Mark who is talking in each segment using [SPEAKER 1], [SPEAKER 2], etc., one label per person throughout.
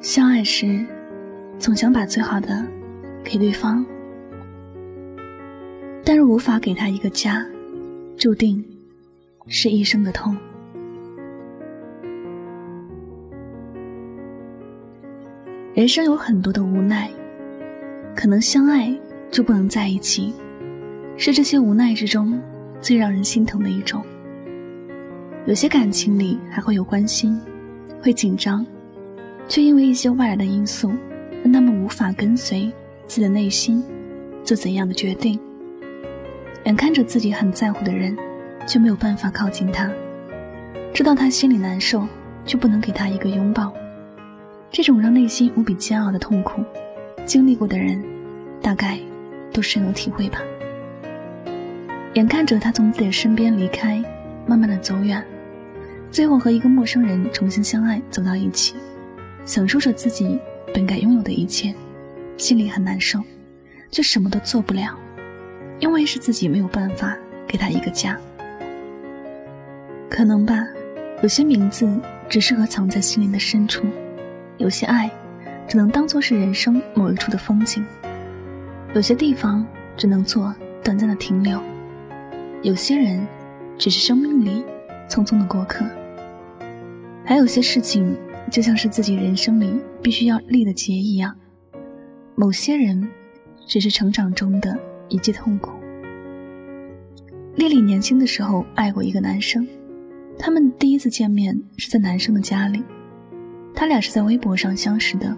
[SPEAKER 1] 相爱时，总想把最好的给对方，但是无法给他一个家，注定是一生的痛。人生有很多的无奈，可能相爱就不能在一起，是这些无奈之中最让人心疼的一种。有些感情里还会有关心，会紧张。却因为一些外来的因素，让他们无法跟随自己的内心做怎样的决定。眼看着自己很在乎的人，却没有办法靠近他；知道他心里难受，却不能给他一个拥抱。这种让内心无比煎熬的痛苦，经历过的人，大概都深有体会吧。眼看着他从自己身边离开，慢慢的走远，最后和一个陌生人重新相爱，走到一起。享受着自己本该拥有的一切，心里很难受，却什么都做不了，因为是自己没有办法给他一个家。可能吧，有些名字只适合藏在心灵的深处，有些爱只能当做是人生某一处的风景，有些地方只能做短暂的停留，有些人只是生命里匆匆的过客，还有些事情。就像是自己人生里必须要立的结一样，某些人只是成长中的一记痛苦。丽丽年轻的时候爱过一个男生，他们第一次见面是在男生的家里，他俩是在微博上相识的，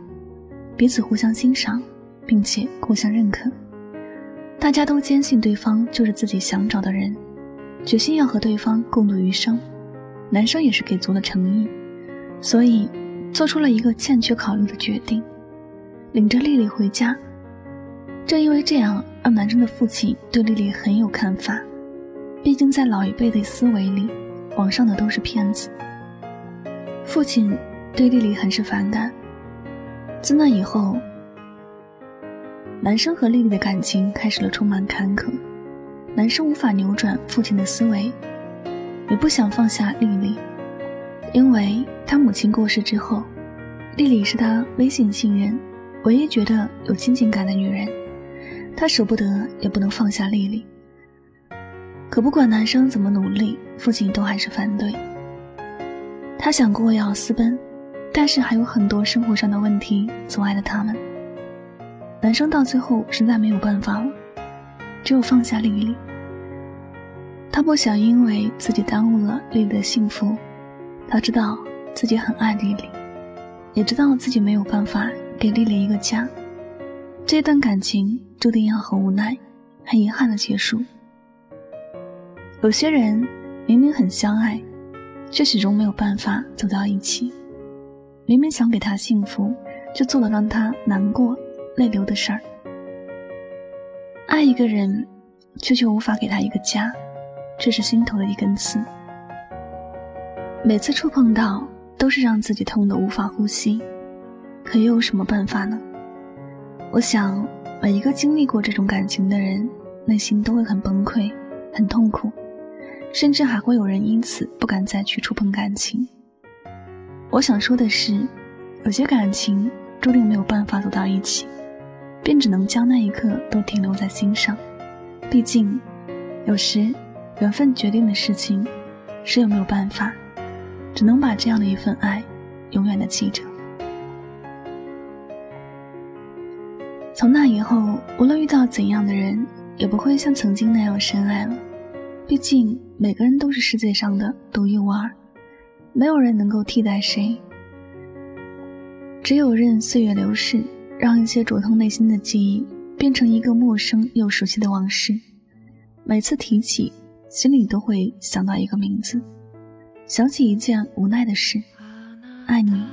[SPEAKER 1] 彼此互相欣赏，并且互相认可，大家都坚信对方就是自己想找的人，决心要和对方共度余生。男生也是给足了诚意，所以。做出了一个欠缺考虑的决定，领着丽丽回家。正因为这样，让男生的父亲对丽丽很有看法。毕竟在老一辈的思维里，网上的都是骗子。父亲对丽丽很是反感。自那以后，男生和丽丽的感情开始了充满坎坷。男生无法扭转父亲的思维，也不想放下丽丽。因为他母亲过世之后，丽丽是他微信信任、唯一觉得有亲近感的女人，他舍不得也不能放下丽丽。可不管男生怎么努力，父亲都还是反对。他想过要私奔，但是还有很多生活上的问题阻碍了他们。男生到最后实在没有办法了，只有放下丽丽。他不想因为自己耽误了丽丽的幸福。他知道自己很爱丽丽，也知道自己没有办法给丽丽一个家，这段感情注定要很无奈、很遗憾的结束。有些人明明很相爱，却始终没有办法走到一起；明明想给他幸福，却做了让他难过、泪流的事儿。爱一个人，却却无法给他一个家，这是心头的一根刺。每次触碰到，都是让自己痛得无法呼吸，可又有什么办法呢？我想，每一个经历过这种感情的人，内心都会很崩溃、很痛苦，甚至还会有人因此不敢再去触碰感情。我想说的是，有些感情注定没有办法走到一起，便只能将那一刻都停留在心上。毕竟，有时缘分决定的事情，谁也没有办法？只能把这样的一份爱，永远的记着。从那以后，无论遇到怎样的人，也不会像曾经那样深爱了。毕竟每个人都是世界上的独一无二，没有人能够替代谁。只有任岁月流逝，让一些灼痛内心的记忆变成一个陌生又熟悉的往事。每次提起，心里都会想到一个名字。想起一件无奈的事，爱你，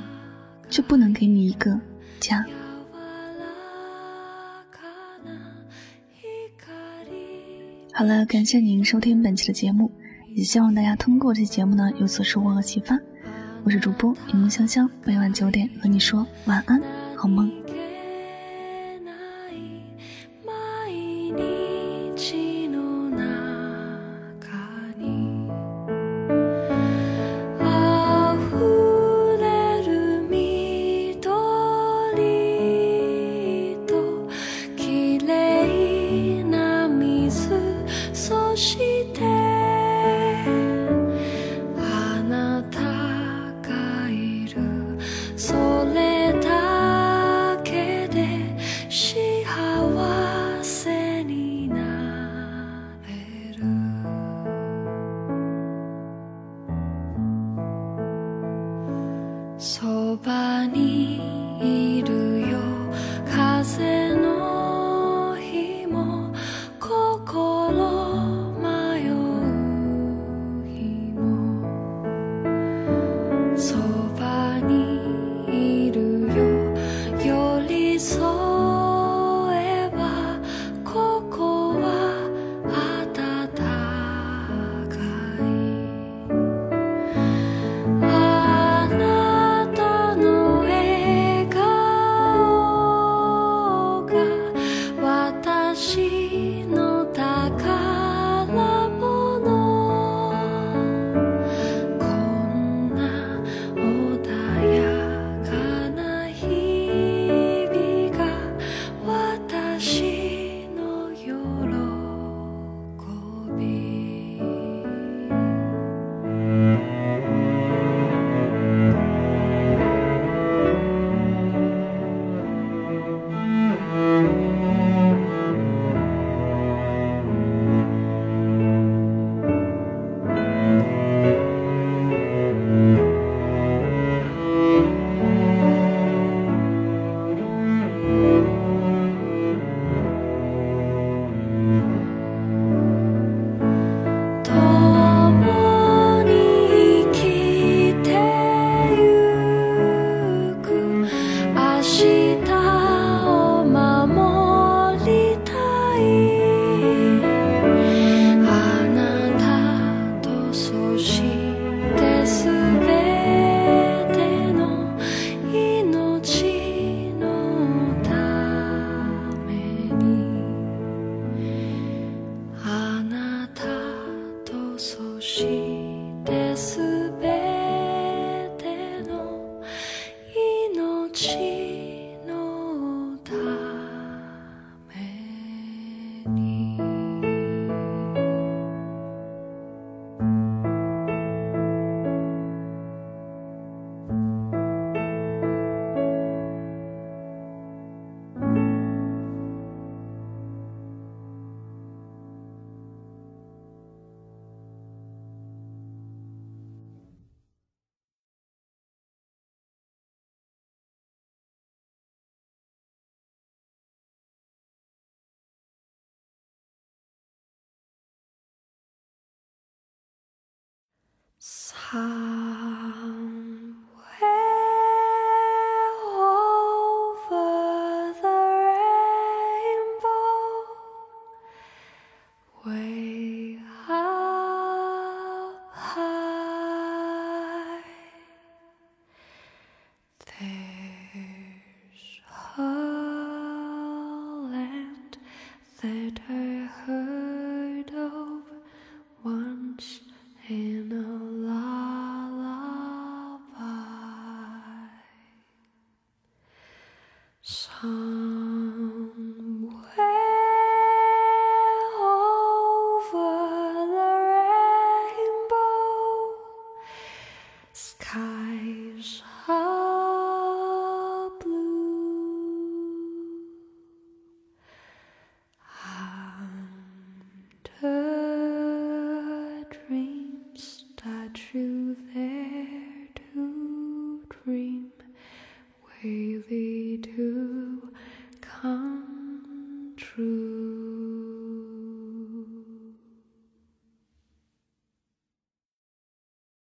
[SPEAKER 1] 却不能给你一个家。好了，感谢您收听本期的节目，也希望大家通过这期节目呢有所收获和启发。我是主播柠檬香香，每晚九点和你说晚安，好梦。
[SPEAKER 2] she 擦